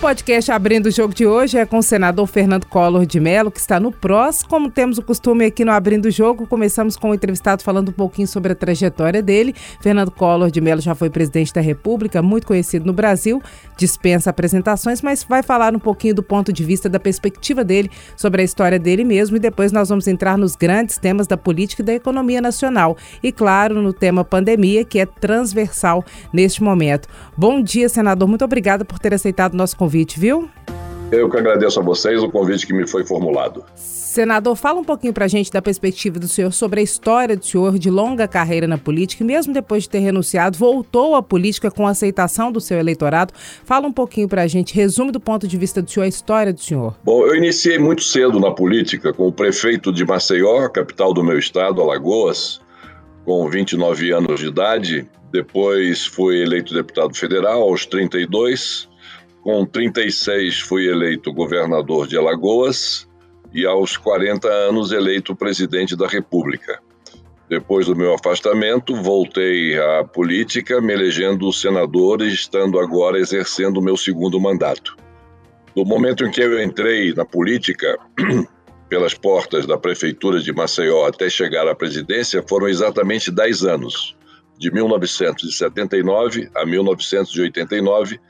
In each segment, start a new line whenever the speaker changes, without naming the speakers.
Podcast Abrindo o Jogo de hoje é com o senador Fernando Collor de Mello, que está no PROS. Como temos o costume aqui no Abrindo o Jogo, começamos com o entrevistado falando um pouquinho sobre a trajetória dele. Fernando Collor de Mello já foi presidente da República, muito conhecido no Brasil, dispensa apresentações, mas vai falar um pouquinho do ponto de vista da perspectiva dele sobre a história dele mesmo e depois nós vamos entrar nos grandes temas da política e da economia nacional. E claro, no tema pandemia, que é transversal neste momento. Bom dia, senador. Muito obrigada por ter aceitado o nosso convite convite, viu?
Eu que agradeço a vocês o convite que me foi formulado.
Senador, fala um pouquinho para a gente da perspectiva do senhor sobre a história do senhor de longa carreira na política e mesmo depois de ter renunciado, voltou à política com a aceitação do seu eleitorado. Fala um pouquinho para a gente, resume do ponto de vista do senhor a história do senhor.
Bom, eu iniciei muito cedo na política com o prefeito de Maceió, capital do meu estado, Alagoas, com 29 anos de idade. Depois fui eleito deputado federal aos 32 com 36 fui eleito governador de Alagoas e aos 40 anos eleito presidente da República. Depois do meu afastamento, voltei à política, me elegendo senador e estando agora exercendo o meu segundo mandato. No momento em que eu entrei na política, pelas portas da prefeitura de Maceió até chegar à presidência, foram exatamente 10 anos, de 1979 a 1989,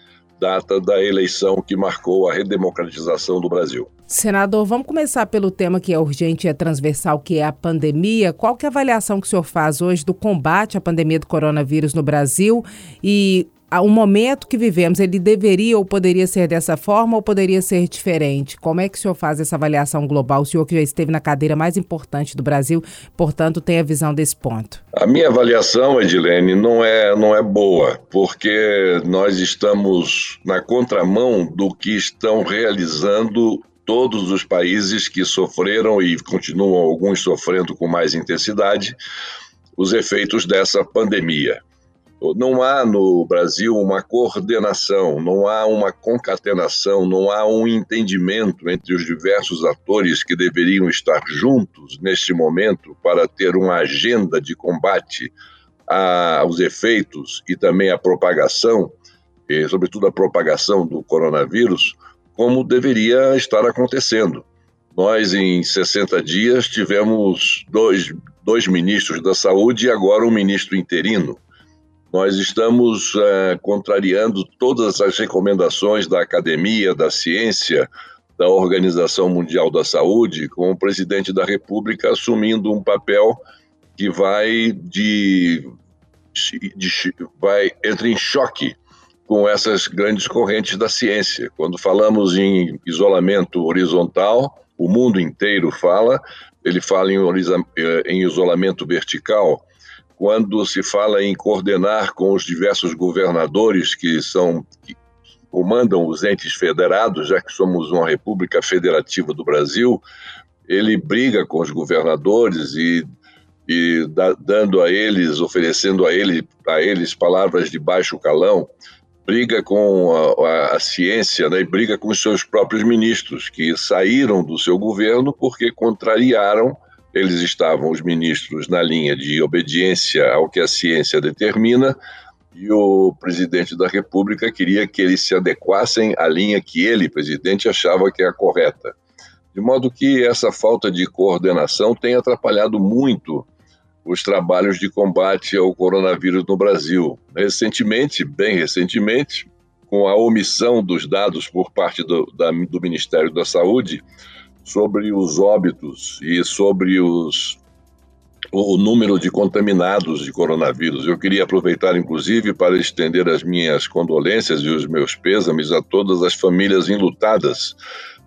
data da eleição que marcou a redemocratização do Brasil.
Senador, vamos começar pelo tema que é urgente e é transversal, que é a pandemia. Qual que é a avaliação que o senhor faz hoje do combate à pandemia do coronavírus no Brasil e o momento que vivemos, ele deveria ou poderia ser dessa forma ou poderia ser diferente? Como é que o senhor faz essa avaliação global? O senhor que já esteve na cadeira mais importante do Brasil, portanto, tem a visão desse ponto.
A minha avaliação, Edilene, não é, não é boa, porque nós estamos na contramão do que estão realizando todos os países que sofreram e continuam alguns sofrendo com mais intensidade os efeitos dessa pandemia. Não há no Brasil uma coordenação, não há uma concatenação, não há um entendimento entre os diversos atores que deveriam estar juntos neste momento para ter uma agenda de combate aos efeitos e também à propagação, e sobretudo a propagação do coronavírus, como deveria estar acontecendo. Nós, em 60 dias, tivemos dois, dois ministros da saúde e agora um ministro interino. Nós estamos é, contrariando todas as recomendações da academia, da ciência, da Organização Mundial da Saúde, com o presidente da República assumindo um papel que vai de, de vai entra em choque com essas grandes correntes da ciência. Quando falamos em isolamento horizontal, o mundo inteiro fala, ele fala em, eh, em isolamento vertical, quando se fala em coordenar com os diversos governadores que são que comandam os entes federados, já que somos uma república federativa do Brasil, ele briga com os governadores e, e da, dando a eles, oferecendo a, ele, a eles palavras de baixo calão, briga com a, a, a ciência né, e briga com os seus próprios ministros, que saíram do seu governo porque contrariaram eles estavam, os ministros, na linha de obediência ao que a ciência determina, e o presidente da República queria que eles se adequassem à linha que ele, presidente, achava que é a correta. De modo que essa falta de coordenação tem atrapalhado muito os trabalhos de combate ao coronavírus no Brasil. Recentemente, bem recentemente, com a omissão dos dados por parte do, da, do Ministério da Saúde, sobre os óbitos e sobre os, o número de contaminados de coronavírus. Eu queria aproveitar, inclusive, para estender as minhas condolências e os meus pêsames a todas as famílias enlutadas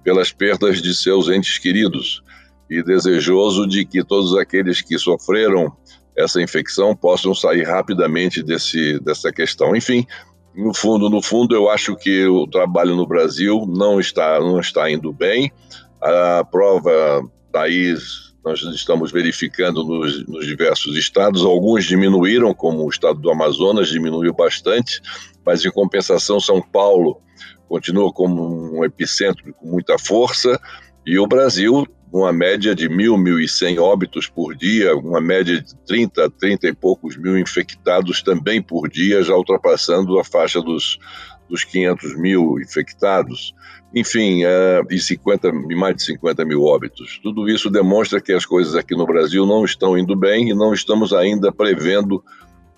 pelas perdas de seus entes queridos e desejoso de que todos aqueles que sofreram essa infecção possam sair rapidamente desse, dessa questão. Enfim, no fundo, no fundo, eu acho que o trabalho no Brasil não está, não está indo bem. A prova daí nós estamos verificando nos, nos, diversos estados, alguns diminuíram, como o estado do Amazonas diminuiu bastante, mas em compensação São Paulo continua como um epicentro com muita força. E o Brasil uma média de mil, mil e cem óbitos por dia, uma média de 30, 30 e poucos mil infectados também por dia, já ultrapassando a faixa dos, dos 500 mil infectados. Enfim, é, e 50, mais de 50 mil óbitos. Tudo isso demonstra que as coisas aqui no Brasil não estão indo bem e não estamos ainda prevendo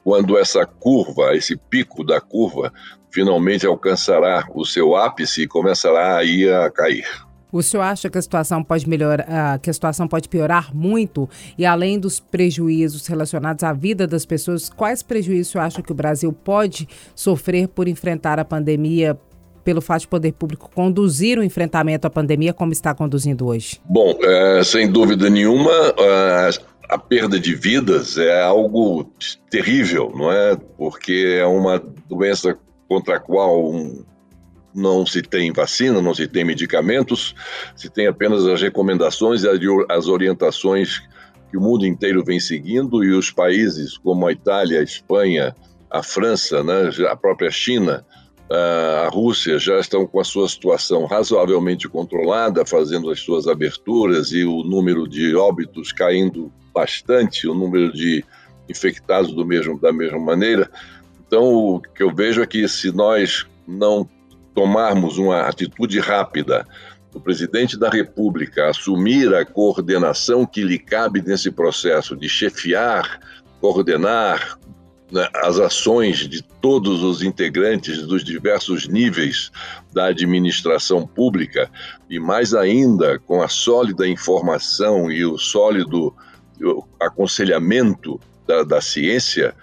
quando essa curva, esse pico da curva, finalmente alcançará o seu ápice e começará aí a cair.
O senhor acha que a situação pode melhorar, que a situação pode piorar muito? E além dos prejuízos relacionados à vida das pessoas, quais prejuízos o senhor acha que o Brasil pode sofrer por enfrentar a pandemia, pelo fato de poder público conduzir o enfrentamento à pandemia como está conduzindo hoje?
Bom, é, sem dúvida nenhuma, a, a perda de vidas é algo terrível, não é? Porque é uma doença contra a qual um, não se tem vacina, não se tem medicamentos, se tem apenas as recomendações e as orientações que o mundo inteiro vem seguindo e os países como a Itália, a Espanha, a França, né, a própria China, a Rússia já estão com a sua situação razoavelmente controlada, fazendo as suas aberturas e o número de óbitos caindo bastante, o número de infectados do mesmo, da mesma maneira. Então, o que eu vejo é que se nós não tomarmos uma atitude rápida, o presidente da República assumir a coordenação que lhe cabe nesse processo de chefiar, coordenar né, as ações de todos os integrantes dos diversos níveis da administração pública e mais ainda com a sólida informação e o sólido aconselhamento da, da ciência,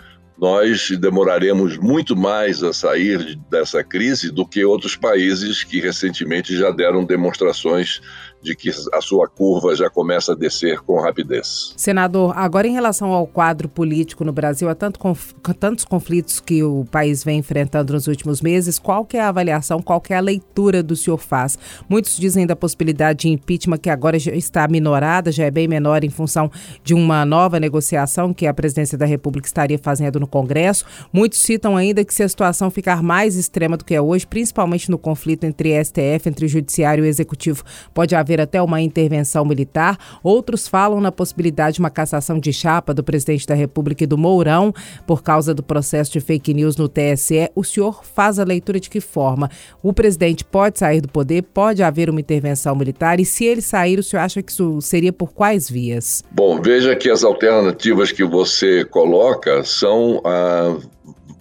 nós demoraremos muito mais a sair dessa crise do que outros países que recentemente já deram demonstrações de que a sua curva já começa a descer com rapidez.
Senador, agora em relação ao quadro político no Brasil, há tanto conf... tantos conflitos que o país vem enfrentando nos últimos meses, qual que é a avaliação, qual que é a leitura do senhor faz? Muitos dizem da possibilidade de impeachment que agora já está minorada, já é bem menor em função de uma nova negociação que a presidência da República estaria fazendo no Congresso. Muitos citam ainda que se a situação ficar mais extrema do que é hoje, principalmente no conflito entre STF, entre o judiciário e o executivo, pode haver haver até uma intervenção militar. Outros falam na possibilidade de uma cassação de chapa do presidente da República e do Mourão por causa do processo de fake news no TSE. O senhor faz a leitura de que forma? O presidente pode sair do poder? Pode haver uma intervenção militar? E se ele sair, o senhor acha que isso seria por quais vias?
Bom, veja que as alternativas que você coloca são ah,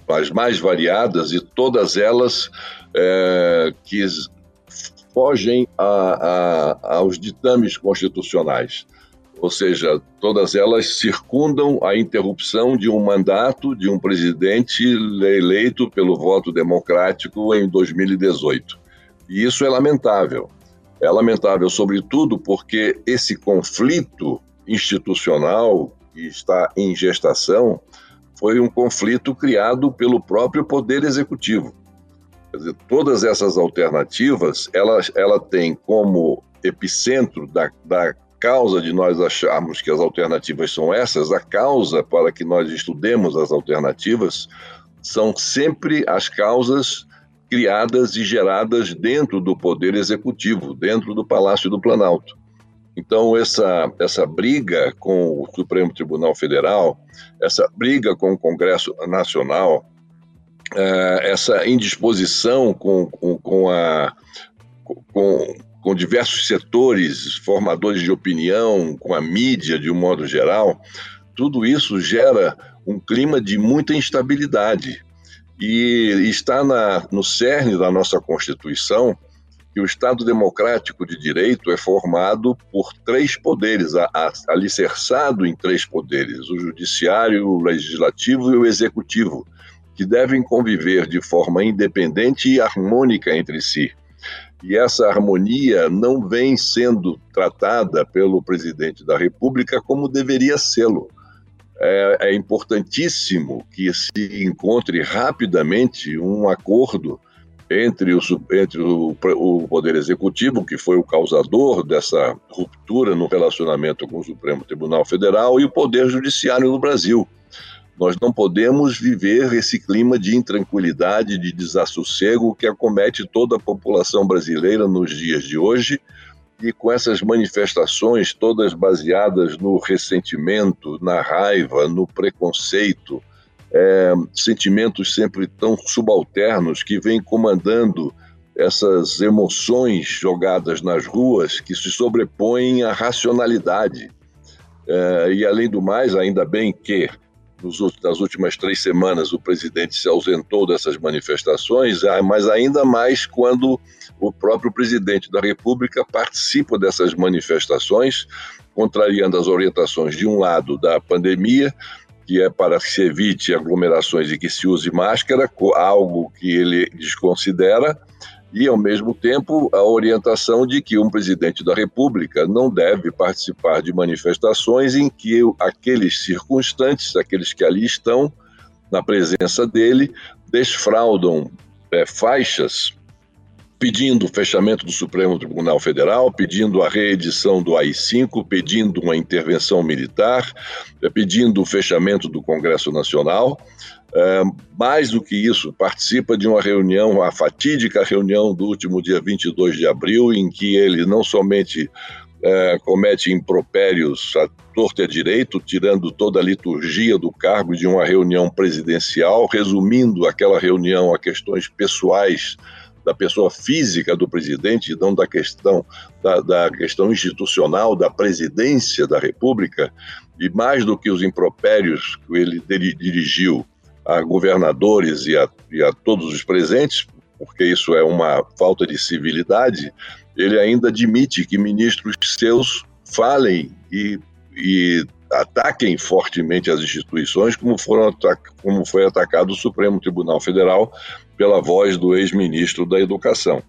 as mais variadas e todas elas é, que fogem a, a, aos ditames constitucionais. Ou seja, todas elas circundam a interrupção de um mandato de um presidente eleito pelo voto democrático em 2018. E isso é lamentável. É lamentável, sobretudo, porque esse conflito institucional que está em gestação foi um conflito criado pelo próprio Poder Executivo. Dizer, todas essas alternativas, ela, ela tem como epicentro da, da causa de nós acharmos que as alternativas são essas, a causa para que nós estudemos as alternativas são sempre as causas criadas e geradas dentro do Poder Executivo, dentro do Palácio do Planalto. Então, essa, essa briga com o Supremo Tribunal Federal, essa briga com o Congresso Nacional, é, essa indisposição com, com, com, a, com, com diversos setores, formadores de opinião, com a mídia de um modo geral, tudo isso gera um clima de muita instabilidade. E está na, no cerne da nossa Constituição que o Estado democrático de direito é formado por três poderes, alicerçado em três poderes: o judiciário, o legislativo e o executivo que devem conviver de forma independente e harmônica entre si. E essa harmonia não vem sendo tratada pelo presidente da República como deveria sê-lo. É, é, importantíssimo que se encontre rapidamente um acordo entre, o, entre o, o, Poder Executivo, que foi o causador dessa ruptura no relacionamento com o Supremo Tribunal Federal, e o Poder Judiciário no Brasil. Nós não podemos viver esse clima de intranquilidade, de desassossego que acomete toda a população brasileira nos dias de hoje e com essas manifestações todas baseadas no ressentimento, na raiva, no preconceito, é, sentimentos sempre tão subalternos que vêm comandando essas emoções jogadas nas ruas que se sobrepõem à racionalidade. É, e além do mais, ainda bem que nas últimas três semanas o presidente se ausentou dessas manifestações, ah, mas ainda mais quando o próprio presidente da República participa dessas manifestações, contrariando as orientações, de um lado, da pandemia, que é para que se evite aglomerações e que se use máscara, algo que ele desconsidera, e, ao mesmo tempo, a orientação de que um presidente da República não deve participar de manifestações em que aqueles circunstantes, aqueles que ali estão, na presença dele, desfraudam é, faixas pedindo o fechamento do Supremo Tribunal Federal, pedindo a reedição do AI-5, pedindo uma intervenção militar, é, pedindo o fechamento do Congresso Nacional. É, mais do que isso, participa de uma reunião, a fatídica reunião do último dia 22 de abril, em que ele não somente é, comete impropérios à torta e à direito, tirando toda a liturgia do cargo de uma reunião presidencial, resumindo aquela reunião a questões pessoais da pessoa física do presidente, não da questão da, da, questão institucional da presidência da República, e mais do que os impropérios que ele dirigiu a governadores e a, e a todos os presentes, porque isso é uma falta de civilidade, ele ainda admite que ministros seus falem e, e ataquem fortemente as instituições, como, foram como foi atacado o Supremo Tribunal Federal pela voz do ex-ministro da Educação.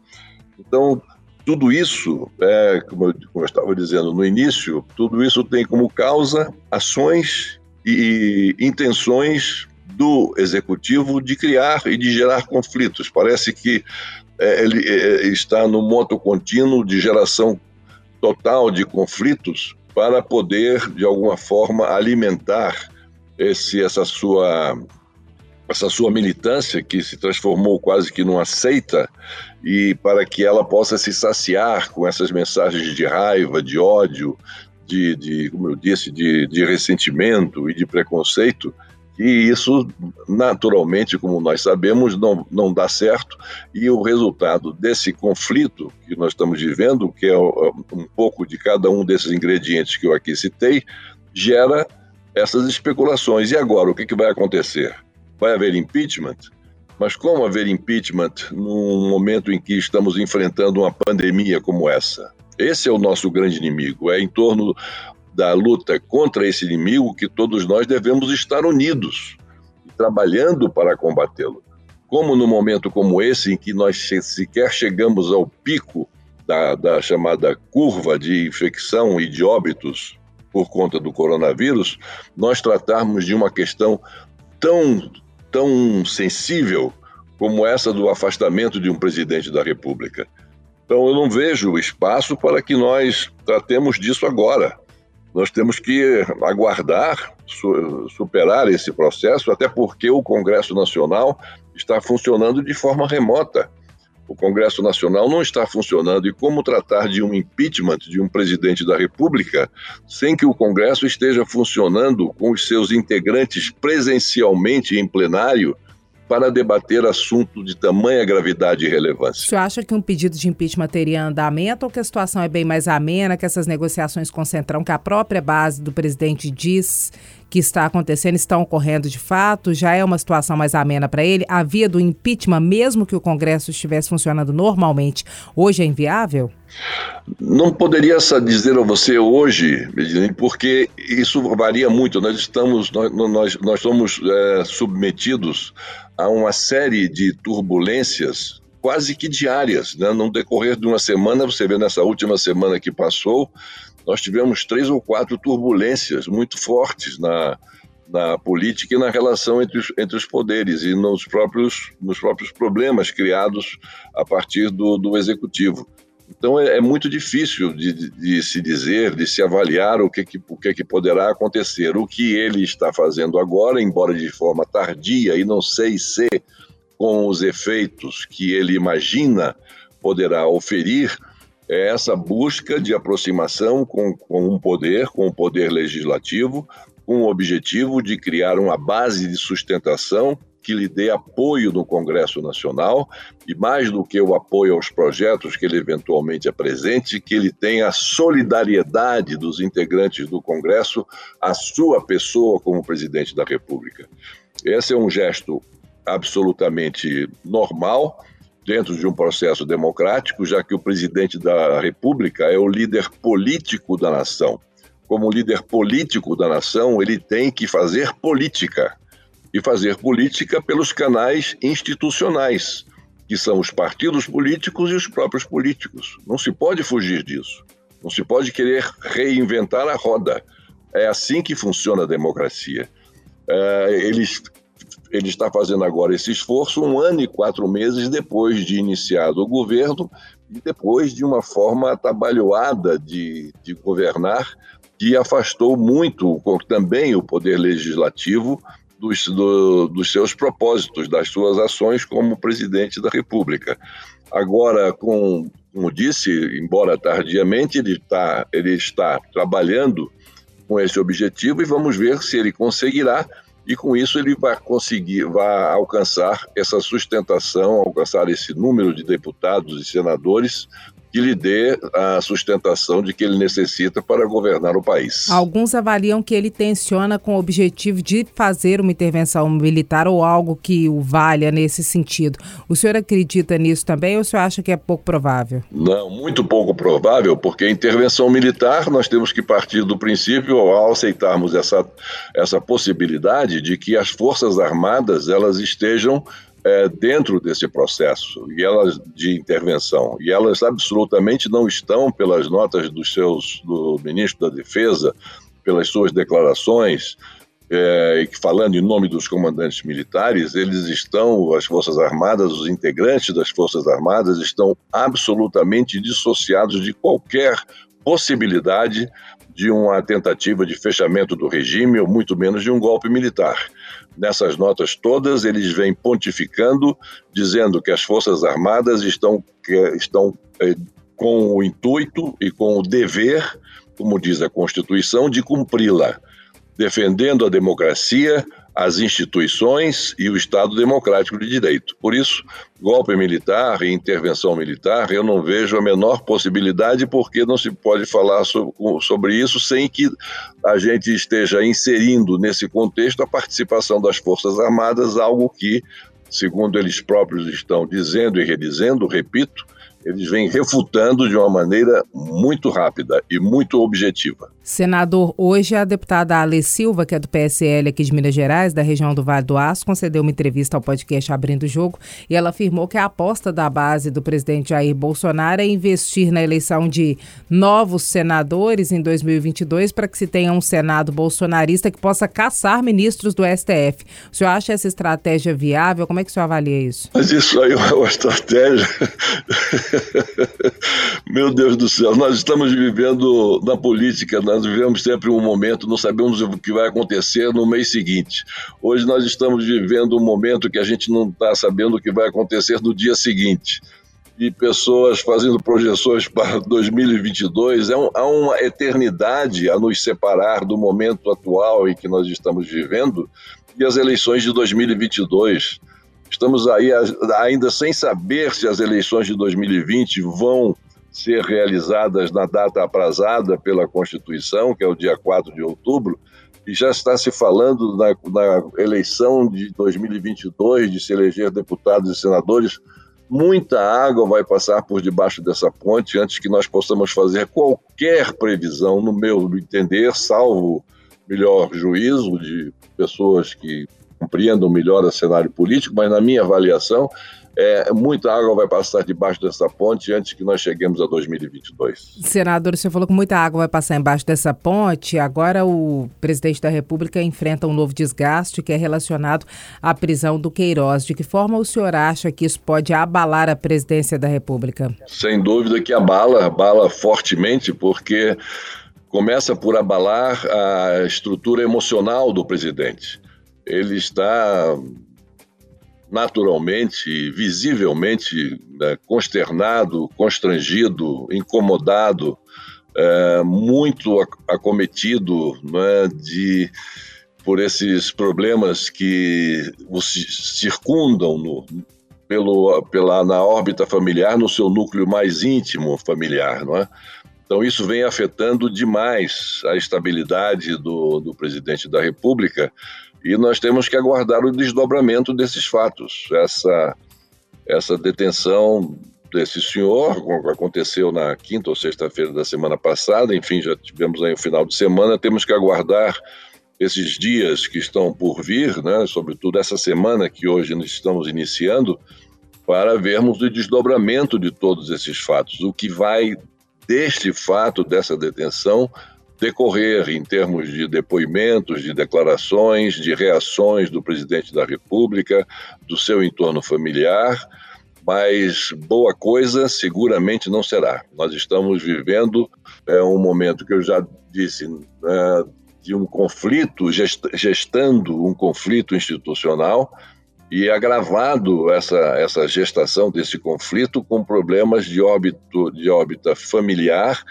Então, tudo isso, é, como, eu, como eu estava dizendo no início, tudo isso tem como causa ações e intenções do executivo de criar e de gerar conflitos. Parece que é, ele é, está no moto contínuo de geração total de conflitos para poder, de alguma forma, alimentar esse, essa, sua, essa sua militância, que se transformou quase que numa seita, e para que ela possa se saciar com essas mensagens de raiva, de ódio, de, de como eu disse, de, de ressentimento e de preconceito, e isso, naturalmente, como nós sabemos, não, não dá certo, e o resultado desse conflito que nós estamos vivendo, que é um pouco de cada um desses ingredientes que eu aqui citei, gera essas especulações. E agora, o que, que vai acontecer? Vai haver impeachment? Mas como haver impeachment num momento em que estamos enfrentando uma pandemia como essa? Esse é o nosso grande inimigo. É em torno da luta contra esse inimigo que todos nós devemos estar unidos trabalhando para combatê-lo. Como no momento como esse, em que nós sequer chegamos ao pico da, da chamada curva de infecção e de óbitos por conta do coronavírus, nós tratarmos de uma questão tão, tão sensível como essa do afastamento de um presidente da República. Então, eu não vejo espaço para que nós tratemos disso agora. Nós temos que aguardar, superar esse processo, até porque o Congresso Nacional está funcionando de forma remota. O Congresso Nacional não está funcionando. E como tratar de um impeachment de um presidente da República sem que o Congresso esteja funcionando com os seus integrantes presencialmente em plenário para debater assunto de tamanha gravidade e relevância.
O senhor acha que um pedido de impeachment teria andamento ou que a situação é bem mais amena, que essas negociações Centrão, que a própria base do presidente diz que está acontecendo, estão ocorrendo de fato? Já é uma situação mais amena para ele? A via do impeachment, mesmo que o Congresso estivesse funcionando normalmente, hoje é inviável?
Não poderia dizer a você hoje, porque isso varia muito. Nós estamos, nós, nós, nós somos é, submetidos a uma série de turbulências quase que diárias. Né? No decorrer de uma semana, você vê nessa última semana que passou, nós tivemos três ou quatro turbulências muito fortes na, na política e na relação entre os, entre os poderes e nos próprios, nos próprios problemas criados a partir do, do executivo. Então é, é muito difícil de, de, de, se dizer, de se avaliar o que, que, o que, que poderá acontecer. O que ele está fazendo agora, embora de forma tardia, e não sei se com os efeitos que ele imagina poderá oferir, é essa busca de aproximação com, com um poder, com o poder legislativo, com o objetivo de criar uma base de sustentação que lhe dê apoio no Congresso Nacional e, mais do que o apoio aos projetos que ele eventualmente apresente, que ele tenha a solidariedade dos integrantes do Congresso à sua pessoa como presidente da República. Esse é um gesto absolutamente normal dentro de um processo democrático, já que o presidente da República é o líder político da nação. Como líder político da nação, ele tem que fazer política e fazer política pelos canais institucionais, que são os partidos políticos e os próprios políticos. Não se pode fugir disso. Não se pode querer reinventar a roda. É assim que funciona a democracia. É, ele, ele está fazendo agora esse esforço um ano e quatro meses depois de iniciado o governo e depois de uma forma atabalhoada de, de governar que afastou muito também o poder legislativo dos, do, dos seus propósitos, das suas ações como presidente da República. Agora, com, como disse, embora tardiamente, ele, tá, ele está trabalhando com esse objetivo e vamos ver se ele conseguirá e com isso ele vai conseguir, vai alcançar essa sustentação, alcançar esse número de deputados e senadores que lhe dê a sustentação de que ele necessita para governar o país.
Alguns avaliam que ele tensiona com o objetivo de fazer uma intervenção militar ou algo que o valha nesse sentido. O senhor acredita nisso também ou o senhor acha que é pouco provável?
Não, muito pouco provável, porque a intervenção militar nós temos que partir do princípio, ao aceitarmos essa, essa possibilidade, de que as Forças Armadas elas estejam é, dentro desse processo e elas de intervenção e elas absolutamente não estão pelas notas dos seus do ministro da Defesa pelas suas declarações é, falando em nome dos comandantes militares eles estão as forças armadas os integrantes das forças armadas estão absolutamente dissociados de qualquer possibilidade de uma tentativa de fechamento do regime ou muito menos de um golpe militar nessas notas todas, eles vêm pontificando, dizendo que as Forças Armadas estão, estão é, com o intuito e com o dever, como diz a Constituição, de cumpri-la, defendendo a democracia, as instituições e o Estado democrático de direito. Por isso, golpe militar e intervenção militar, eu não vejo a menor possibilidade, porque não se pode falar sobre isso sem que a gente esteja inserindo nesse contexto a participação das Forças Armadas, algo que, segundo eles próprios estão dizendo e redizendo, repito, eles vêm refutando de uma maneira muito rápida e muito objetiva.
Senador, hoje a deputada Ale Silva, que é do PSL aqui de Minas Gerais, da região do Vale do Aço, concedeu uma entrevista ao podcast Abrindo o Jogo e ela afirmou que a aposta da base do presidente Jair Bolsonaro é investir na eleição de novos senadores em 2022 para que se tenha um Senado bolsonarista que possa caçar ministros do STF. O senhor acha essa estratégia viável? Como é que o senhor avalia isso?
Mas isso aí é uma estratégia. Meu Deus do céu, nós estamos vivendo na política, nós vivemos sempre um momento, não sabemos o que vai acontecer no mês seguinte. Hoje nós estamos vivendo um momento que a gente não está sabendo o que vai acontecer no dia seguinte. E pessoas fazendo projeções para 2022, é um, há uma eternidade a nos separar do momento atual em que nós estamos vivendo e as eleições de 2022. Estamos aí ainda sem saber se as eleições de 2020 vão ser realizadas na data aprazada pela Constituição, que é o dia 4 de outubro, e já está se falando na, na eleição de 2022 de se eleger deputados e senadores. Muita água vai passar por debaixo dessa ponte antes que nós possamos fazer qualquer previsão, no meu entender, salvo melhor juízo de pessoas que compreendam melhor o cenário político, mas na minha avaliação, é, muita água vai passar debaixo dessa ponte antes que nós cheguemos a 2022.
Senador, você falou que muita água vai passar embaixo dessa ponte. Agora o presidente da República enfrenta um novo desgaste que é relacionado à prisão do Queiroz. De que forma o senhor acha que isso pode abalar a presidência da República?
Sem dúvida que abala, abala fortemente, porque começa por abalar a estrutura emocional do presidente ele está naturalmente, visivelmente né, consternado, constrangido, incomodado, é, muito acometido né, de por esses problemas que os circundam no, pelo, pela, na órbita familiar, no seu núcleo mais íntimo familiar, não é? Então, isso vem afetando demais a estabilidade do, do presidente da República e nós temos que aguardar o desdobramento desses fatos. Essa, essa detenção desse senhor aconteceu na quinta ou sexta-feira da semana passada, enfim, já tivemos aí o um final de semana, temos que aguardar esses dias que estão por vir, né, sobretudo essa semana que hoje nós estamos iniciando, para vermos o desdobramento de todos esses fatos, o que vai deste fato, dessa detenção, decorrer em termos de depoimentos, de declarações, de reações do presidente da República, do seu entorno familiar, mas boa coisa seguramente não será. Nós estamos vivendo é, um momento que eu já disse é, de um conflito, gestando um conflito institucional e agravado essa, essa gestação desse conflito com problemas de, óbito, de órbita familiar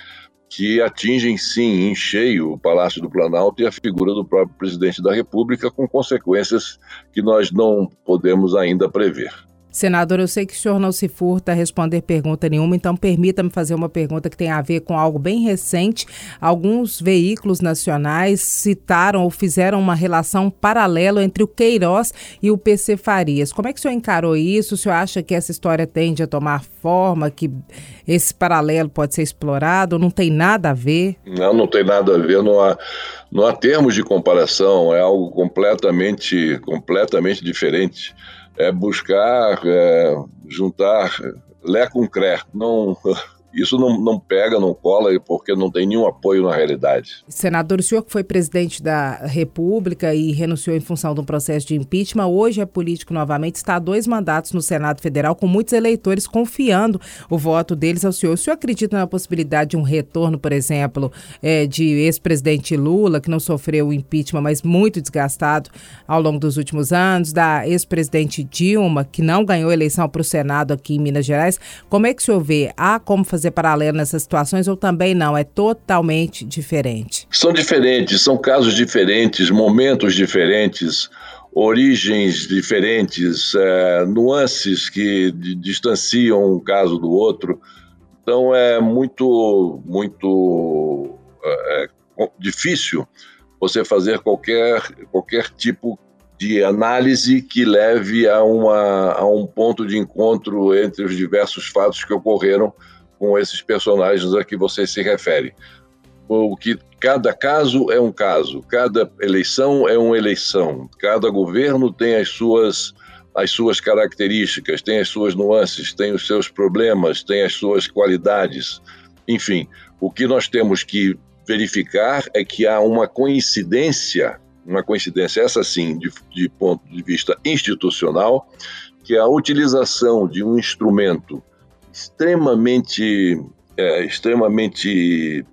que atingem, sim, em cheio o Palácio do Planalto e a figura do próprio presidente da República, com consequências que nós não podemos ainda prever.
Senador, eu sei que o senhor não se furta a responder pergunta nenhuma, então permita-me fazer uma pergunta que tem a ver com algo bem recente. Alguns veículos nacionais citaram ou fizeram uma relação paralela entre o Queiroz e o PC Farias. Como é que o senhor encarou isso? O senhor acha que essa história tende a tomar forma, que esse paralelo pode ser explorado? Não tem nada a ver?
Não, não tem nada a ver. Não há, não há termos de comparação. É algo completamente, completamente diferente é buscar é, juntar Lé com Cré. Não, isso não, não pega, não cola, porque não tem nenhum apoio na realidade.
Senador, o senhor que foi presidente da República e renunciou em função de um processo de impeachment, hoje é político novamente, está há dois mandatos no Senado Federal, com muitos eleitores confiando o voto deles ao senhor. O senhor acredita na possibilidade de um retorno, por exemplo, é, de ex-presidente Lula, que não sofreu impeachment, mas muito desgastado ao longo dos últimos anos, da ex-presidente Dilma, que não ganhou eleição para o Senado aqui em Minas Gerais? Como é que o senhor vê? Há como fazer fazer paralelo nessas situações ou também não? É totalmente diferente?
São diferentes, são casos diferentes, momentos diferentes, origens diferentes, é, nuances que distanciam um caso do outro. Então é muito, muito é, é, difícil você fazer qualquer, qualquer tipo de análise que leve a, uma, a um ponto de encontro entre os diversos fatos que ocorreram com esses personagens a que você se refere. O que cada caso é um caso, cada eleição é uma eleição, cada governo tem as suas as suas características, tem as suas nuances, tem os seus problemas, tem as suas qualidades. Enfim, o que nós temos que verificar é que há uma coincidência, uma coincidência essa sim, de, de ponto de vista institucional, que é a utilização de um instrumento extremamente, é, extremamente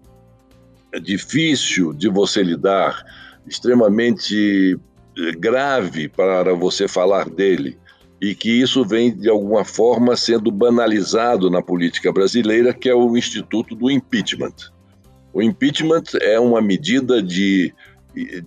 difícil de você lidar, extremamente é, grave para você falar dele e que isso vem de alguma forma sendo banalizado na política brasileira, que é o instituto do impeachment. O impeachment é uma medida de,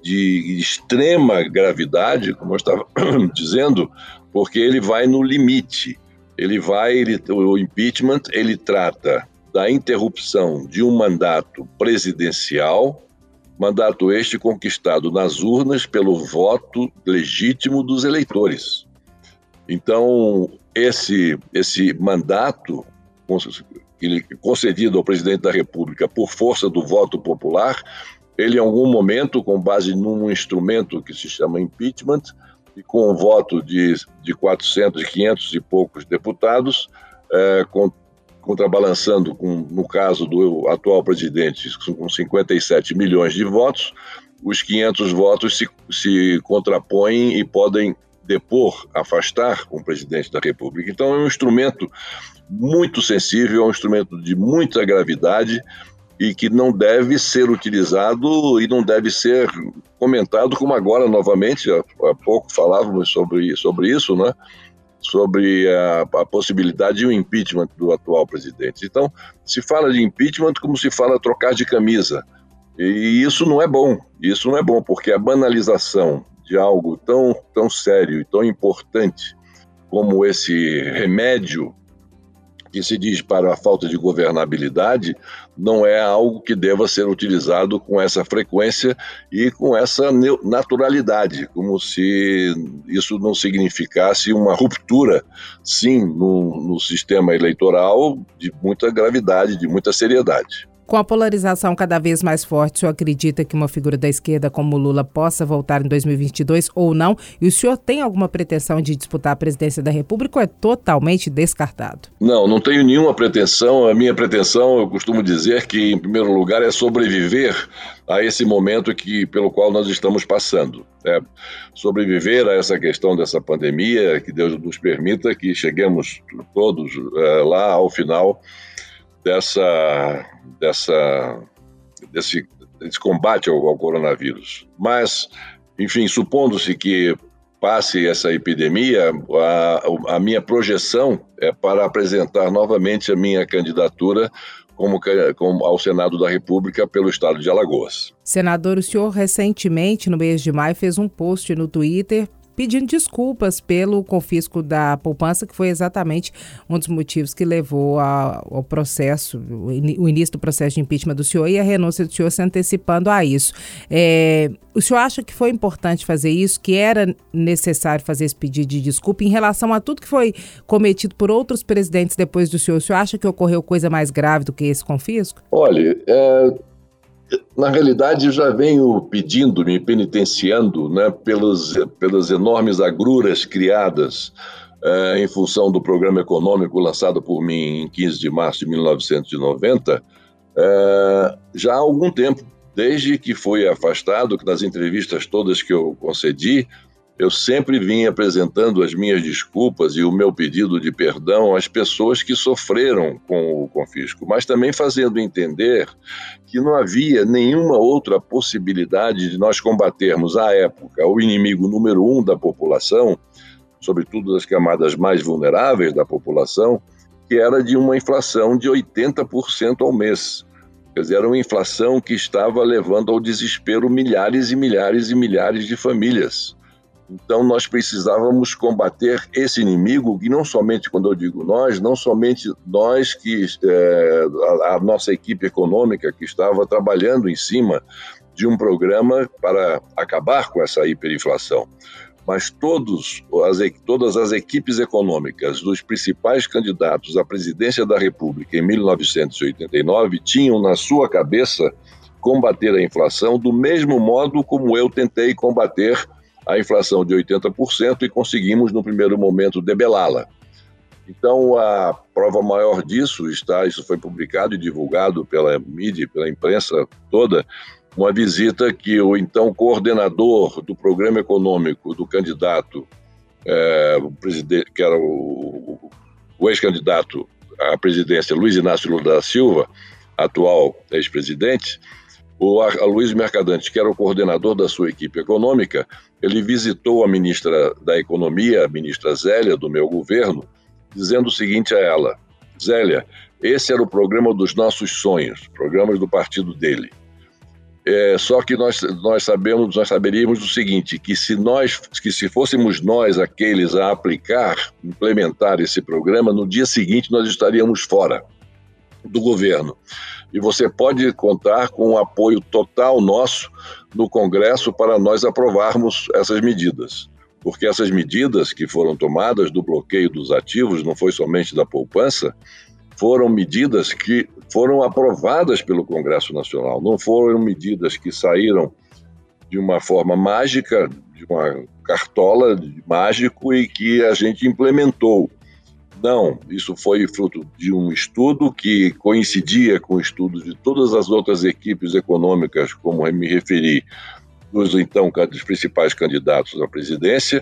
de extrema gravidade, como eu estava dizendo, porque ele vai no limite ele vai, ele, o impeachment, ele trata da interrupção de um mandato presidencial, mandato este conquistado nas urnas pelo voto legítimo dos eleitores. Então, esse, esse mandato concedido ao presidente da República por força do voto popular, ele em algum momento, com base num instrumento que se chama impeachment, e com o voto de, de 400, 500 e poucos deputados, é, contrabalançando, com, no caso do atual presidente, com 57 milhões de votos, os 500 votos se, se contrapõem e podem depor, afastar o presidente da República. Então, é um instrumento muito sensível, é um instrumento de muita gravidade e que não deve ser utilizado e não deve ser comentado como agora novamente, há, pouco falávamos sobre, sobre isso, né? sobre a, a possibilidade de um impeachment do atual presidente. Então, se fala de impeachment como se fala trocar de camisa. E isso não é bom. Isso não é bom, porque a banalização de algo tão, tão sério e tão importante como esse remédio que se diz para a falta de governabilidade não é algo que deva ser utilizado com essa frequência e com essa naturalidade, como se isso não significasse uma ruptura, sim, no, no sistema eleitoral de muita gravidade, de muita seriedade.
Com a polarização cada vez mais forte, o senhor acredita que uma figura da esquerda como Lula possa voltar em 2022 ou não? E o senhor tem alguma pretensão de disputar a presidência da República ou é totalmente descartado?
Não, não tenho nenhuma pretensão. A minha pretensão, eu costumo dizer que, em primeiro lugar, é sobreviver a esse momento que, pelo qual nós estamos passando. É sobreviver a essa questão dessa pandemia, que Deus nos permita que cheguemos todos é, lá ao final dessa, dessa, desse, desse combate ao, ao coronavírus. Mas, enfim, supondo-se que passe essa epidemia, a, a, minha projeção é para apresentar novamente a minha candidatura como, como, ao Senado da República pelo estado de Alagoas.
Senador, o senhor recentemente, no mês de maio, fez um post no Twitter pedindo desculpas pelo confisco da poupança, que foi exatamente um dos motivos que levou ao processo, o início do processo de impeachment do senhor e a renúncia do senhor se antecipando a isso. É, o senhor acha que foi importante fazer isso, que era necessário fazer esse pedido de desculpa em relação a tudo que foi cometido por outros presidentes depois do senhor? O senhor acha que ocorreu coisa mais grave do que esse confisco?
Olha, é, na realidade, eu já venho pedindo, me penitenciando né, pelas, pelas enormes agruras criadas eh, em função do programa econômico lançado por mim em 15 de março de 1990, eh, já há algum tempo, desde que foi afastado, que nas entrevistas todas que eu concedi, eu sempre vim apresentando as minhas desculpas e o meu pedido de perdão às pessoas que sofreram com o confisco, mas também fazendo entender que não havia nenhuma outra possibilidade de nós combatermos à época o inimigo número um da população, sobretudo das camadas mais vulneráveis da população, que era de uma inflação de 80% ao mês. Quer dizer, era uma inflação que estava levando ao desespero milhares e milhares e milhares de famílias. Então, nós precisávamos combater esse inimigo, e não somente, quando eu digo nós, não somente nós que, é, a, a nossa equipe econômica que estava trabalhando em cima de um programa para acabar com essa hiperinflação, mas todos as, todas as equipes econômicas dos principais candidatos à presidência da República em 1989 tinham na sua cabeça combater a inflação do mesmo modo como eu tentei combater a inflação de 80% e conseguimos, no primeiro momento, debelá-la. Então, a prova maior disso está, isso foi publicado e divulgado pela mídia, pela imprensa toda, uma visita que o então coordenador do programa econômico do candidato, é, o presidente, que era o, o ex-candidato à presidência, Luiz Inácio Lula da Silva, atual ex-presidente, o Luiz Mercadante, que era o coordenador da sua equipe econômica, ele visitou a ministra da Economia, a ministra Zélia, do meu governo, dizendo o seguinte a ela: Zélia, esse era o programa dos nossos sonhos, programas do partido dele. É, só que nós, nós sabemos, nós saberíamos o seguinte, que se nós, que se fôssemos nós aqueles a aplicar, implementar esse programa, no dia seguinte nós estaríamos fora do governo e você pode contar com o apoio total nosso no Congresso para nós aprovarmos essas medidas. Porque essas medidas que foram tomadas do bloqueio dos ativos, não foi somente da poupança, foram medidas que foram aprovadas pelo Congresso Nacional, não foram medidas que saíram de uma forma mágica, de uma cartola de mágico e que a gente implementou. Não, isso foi fruto de um estudo que coincidia com o estudo de todas as outras equipes econômicas, como me referi, dos então dos principais candidatos à presidência,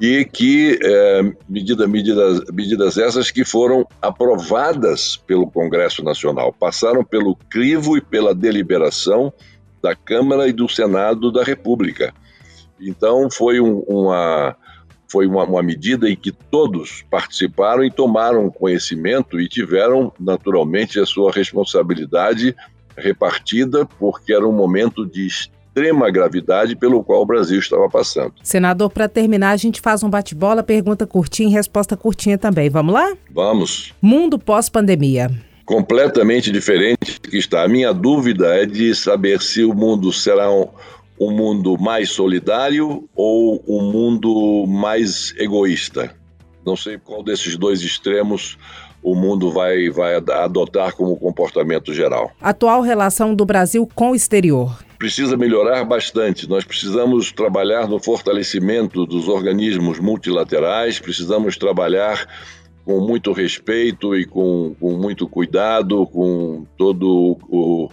e que é, medida, medidas, medidas essas que foram aprovadas pelo Congresso Nacional, passaram pelo crivo e pela deliberação da Câmara e do Senado da República. Então foi um, uma foi uma, uma, medida em que todos participaram e tomaram conhecimento e tiveram, naturalmente, a sua responsabilidade repartida, porque era um momento de extrema gravidade pelo qual o Brasil estava passando.
Senador, para terminar, a gente faz um bate-bola, pergunta curtinha e resposta curtinha também. Vamos lá?
Vamos.
Mundo pós-pandemia.
Completamente diferente que está. A minha dúvida é de saber se o mundo será um, um mundo mais solidário ou um mundo mais egoísta. Não sei qual desses dois extremos o mundo vai, vai adotar como comportamento geral.
Atual relação do Brasil com o exterior
precisa melhorar bastante. Nós precisamos trabalhar no fortalecimento dos organismos multilaterais, precisamos trabalhar com muito respeito e com, com muito cuidado, com todo o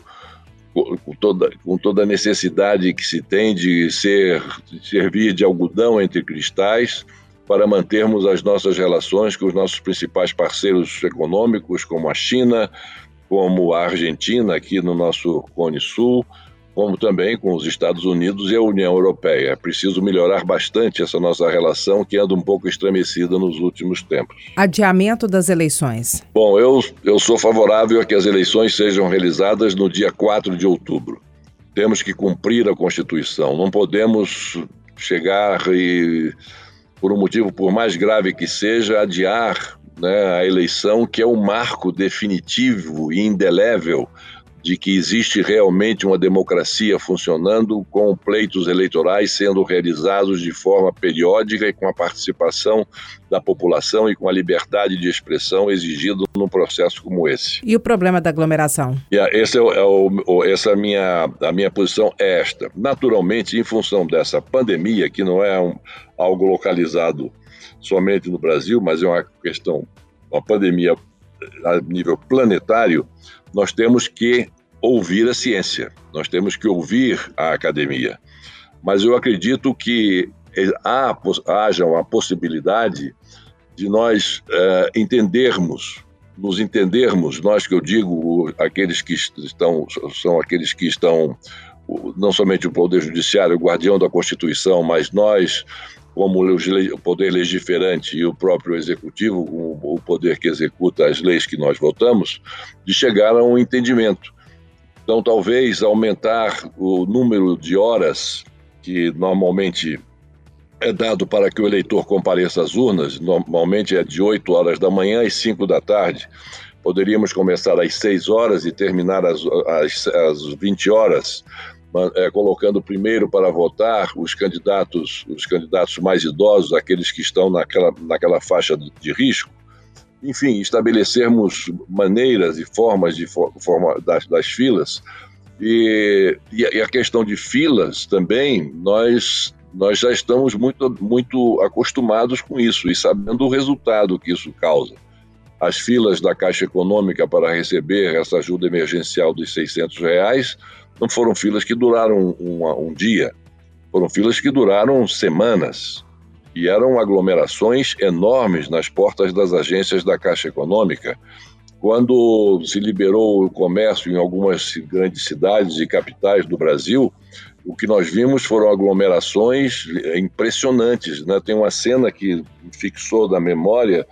com toda, com toda a necessidade que se tem de ser de servir de algodão entre cristais para mantermos as nossas relações com os nossos principais parceiros econômicos, como a China, como a Argentina, aqui no nosso Cone Sul, como também com os Estados Unidos e a União Europeia. É preciso melhorar bastante essa nossa relação, que anda um pouco estremecida nos últimos tempos.
Adiamento das eleições.
Bom, eu, eu sou favorável a que as eleições sejam realizadas no dia 4 de outubro. Temos que cumprir a Constituição. Não podemos chegar e, por um motivo, por mais grave que seja, adiar né, a eleição, que é o marco definitivo e indelével de que existe realmente uma democracia funcionando com pleitos eleitorais sendo realizados de forma periódica e com a participação da população e com a liberdade de expressão exigida num processo como esse.
E o problema da aglomeração?
Yeah, esse é o, é o, essa é a minha, a minha posição é esta. Naturalmente, em função dessa pandemia, que não é um, algo localizado somente no Brasil, mas é uma questão, uma pandemia a nível planetário, nós temos que ouvir a ciência, nós temos que ouvir a academia. Mas eu acredito que há, haja uma possibilidade de nós uh, entendermos, nos entendermos, nós que eu digo, aqueles que estão, são aqueles que estão, não somente o Poder Judiciário, o guardião da Constituição, mas nós, como o poder legiferante e o próprio executivo, o poder que executa as leis que nós votamos, de chegar a um entendimento. Então, talvez aumentar o número de horas que normalmente é dado para que o eleitor compareça às urnas, normalmente é de 8 horas da manhã às 5 da tarde. Poderíamos começar às 6 horas e terminar às, às, às 20 horas, é, colocando primeiro para votar os candidatos, os candidatos mais idosos, aqueles que estão naquela, naquela faixa de, de risco, enfim, estabelecermos maneiras e formas de forma das, das filas. E, e, a questão de filas também, nós, nós já estamos muito, muito acostumados com isso e sabendo o resultado que isso causa. As filas da Caixa Econômica para receber essa ajuda emergencial dos 600 reais não foram filas que duraram um, um dia, foram filas que duraram semanas e eram aglomerações enormes nas portas das agências da Caixa Econômica. Quando se liberou o comércio em algumas grandes cidades e capitais do Brasil, o que nós vimos foram aglomerações impressionantes. Né? Tem uma cena que fixou da memória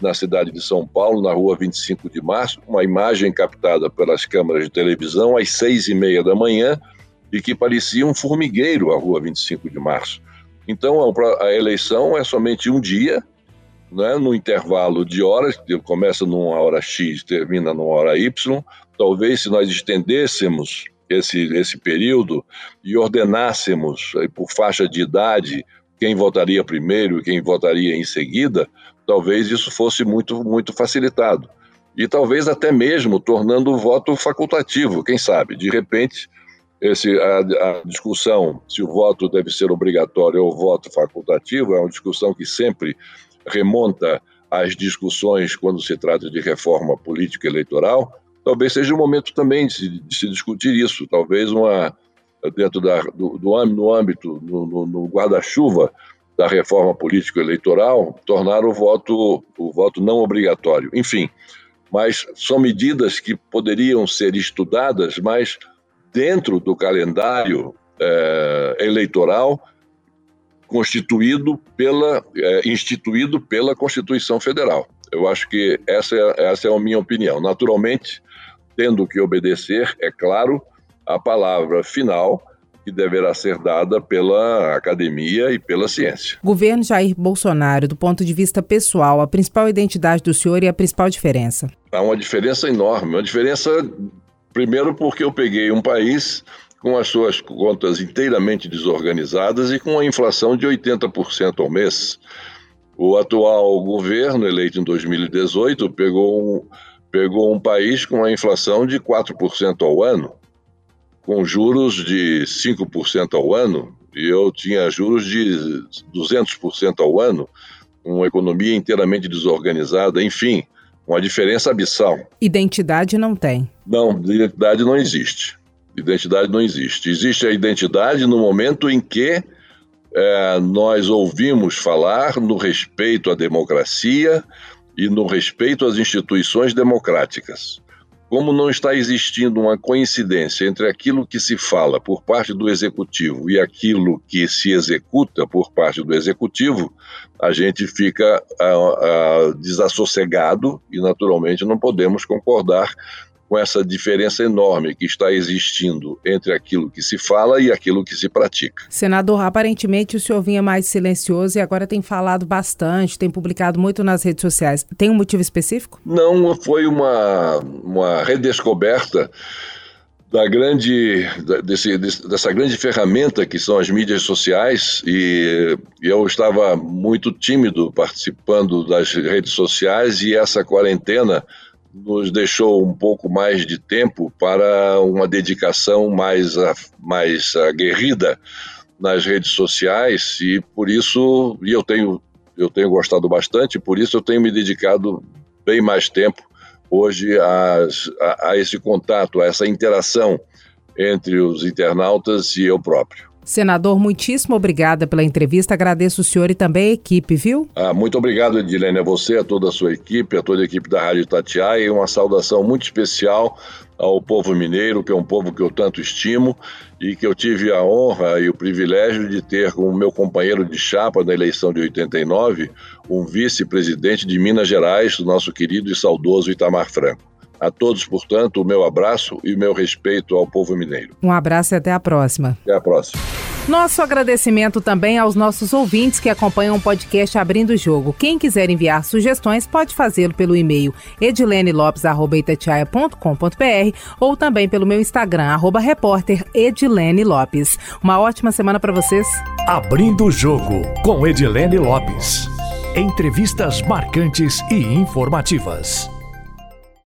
na cidade de São Paulo, na rua 25 de março, uma imagem captada pelas câmeras de televisão às seis e meia da manhã e que parecia um formigueiro a rua 25 de março. Então, a eleição é somente um dia, né, no intervalo de horas, que começa numa hora X, termina numa hora Y. Talvez, se nós estendêssemos esse, esse período e ordenássemos por faixa de idade quem votaria primeiro e quem votaria em seguida, talvez isso fosse muito, muito facilitado. E talvez até mesmo tornando o voto facultativo, quem sabe? De repente, esse, a, a, discussão se o voto deve ser obrigatório ou voto facultativo é uma discussão que sempre remonta às discussões quando se trata de reforma política eleitoral. Talvez seja o momento também de se, de se discutir isso. Talvez uma dentro da, do, do no âmbito, no, no, no guarda-chuva da reforma político-eleitoral, tornar o voto, o voto não obrigatório. Enfim, mas são medidas que poderiam ser estudadas, mas dentro do calendário é, eleitoral, constituído pela, é, instituído pela Constituição Federal. Eu acho que essa é, essa é a minha opinião. Naturalmente, tendo que obedecer, é claro, a palavra final que deverá ser dada pela academia e pela ciência.
Governo Jair Bolsonaro, do ponto de vista pessoal, a principal identidade do senhor e a principal diferença?
Há uma diferença enorme. Uma diferença, primeiro, porque eu peguei um país com as suas contas inteiramente desorganizadas e com a inflação de 80% ao mês. O atual governo, eleito em 2018, pegou um, pegou um país com a inflação de 4% ao ano, com juros de 5% ao ano, e eu tinha juros de 200% ao ano, uma economia inteiramente desorganizada, enfim, uma diferença abissal.
Identidade não tem.
Não, identidade não existe. Identidade não existe. Existe a identidade no momento em que é, nós ouvimos falar no respeito à democracia e no respeito às instituições democráticas. Como não está existindo uma coincidência entre aquilo que se fala por parte do executivo e aquilo que se executa por parte do executivo, a gente fica ah, ah, desassossegado e, naturalmente, não podemos concordar com essa diferença enorme que está existindo entre aquilo que se fala e aquilo que se pratica.
Senador, aparentemente o senhor vinha mais silencioso e agora tem falado bastante, tem publicado muito nas redes sociais. Tem um motivo específico?
Não, foi uma, uma redescoberta da grande desse, dessa grande ferramenta que são as mídias sociais e eu estava muito tímido participando das redes sociais e essa quarentena nos deixou um pouco mais de tempo para uma dedicação mais, mais aguerrida nas redes sociais e por isso, e eu tenho, eu tenho gostado bastante, por isso eu tenho me dedicado bem mais tempo hoje a, a, a esse contato, a essa interação entre os internautas e eu próprio.
Senador, muitíssimo obrigada pela entrevista. Agradeço o senhor e também a equipe, viu?
Ah, muito obrigado, Edilene, a você, a toda a sua equipe, a toda a equipe da Rádio Tatiaia e uma saudação muito especial ao povo mineiro, que é um povo que eu tanto estimo e que eu tive a honra e o privilégio de ter como meu companheiro de chapa na eleição de 89, um vice-presidente de Minas Gerais, o nosso querido e saudoso Itamar Franco. A todos, portanto, o meu abraço e o meu respeito ao povo mineiro.
Um abraço e até a próxima.
Até a próxima.
Nosso agradecimento também aos nossos ouvintes que acompanham o podcast Abrindo o Jogo. Quem quiser enviar sugestões pode fazê-lo pelo e-mail edilenelopes.com.br ou também pelo meu Instagram, arroba repórter Edilene Lopes. Uma ótima semana para vocês.
Abrindo o Jogo com Edilene Lopes. Entrevistas marcantes e informativas.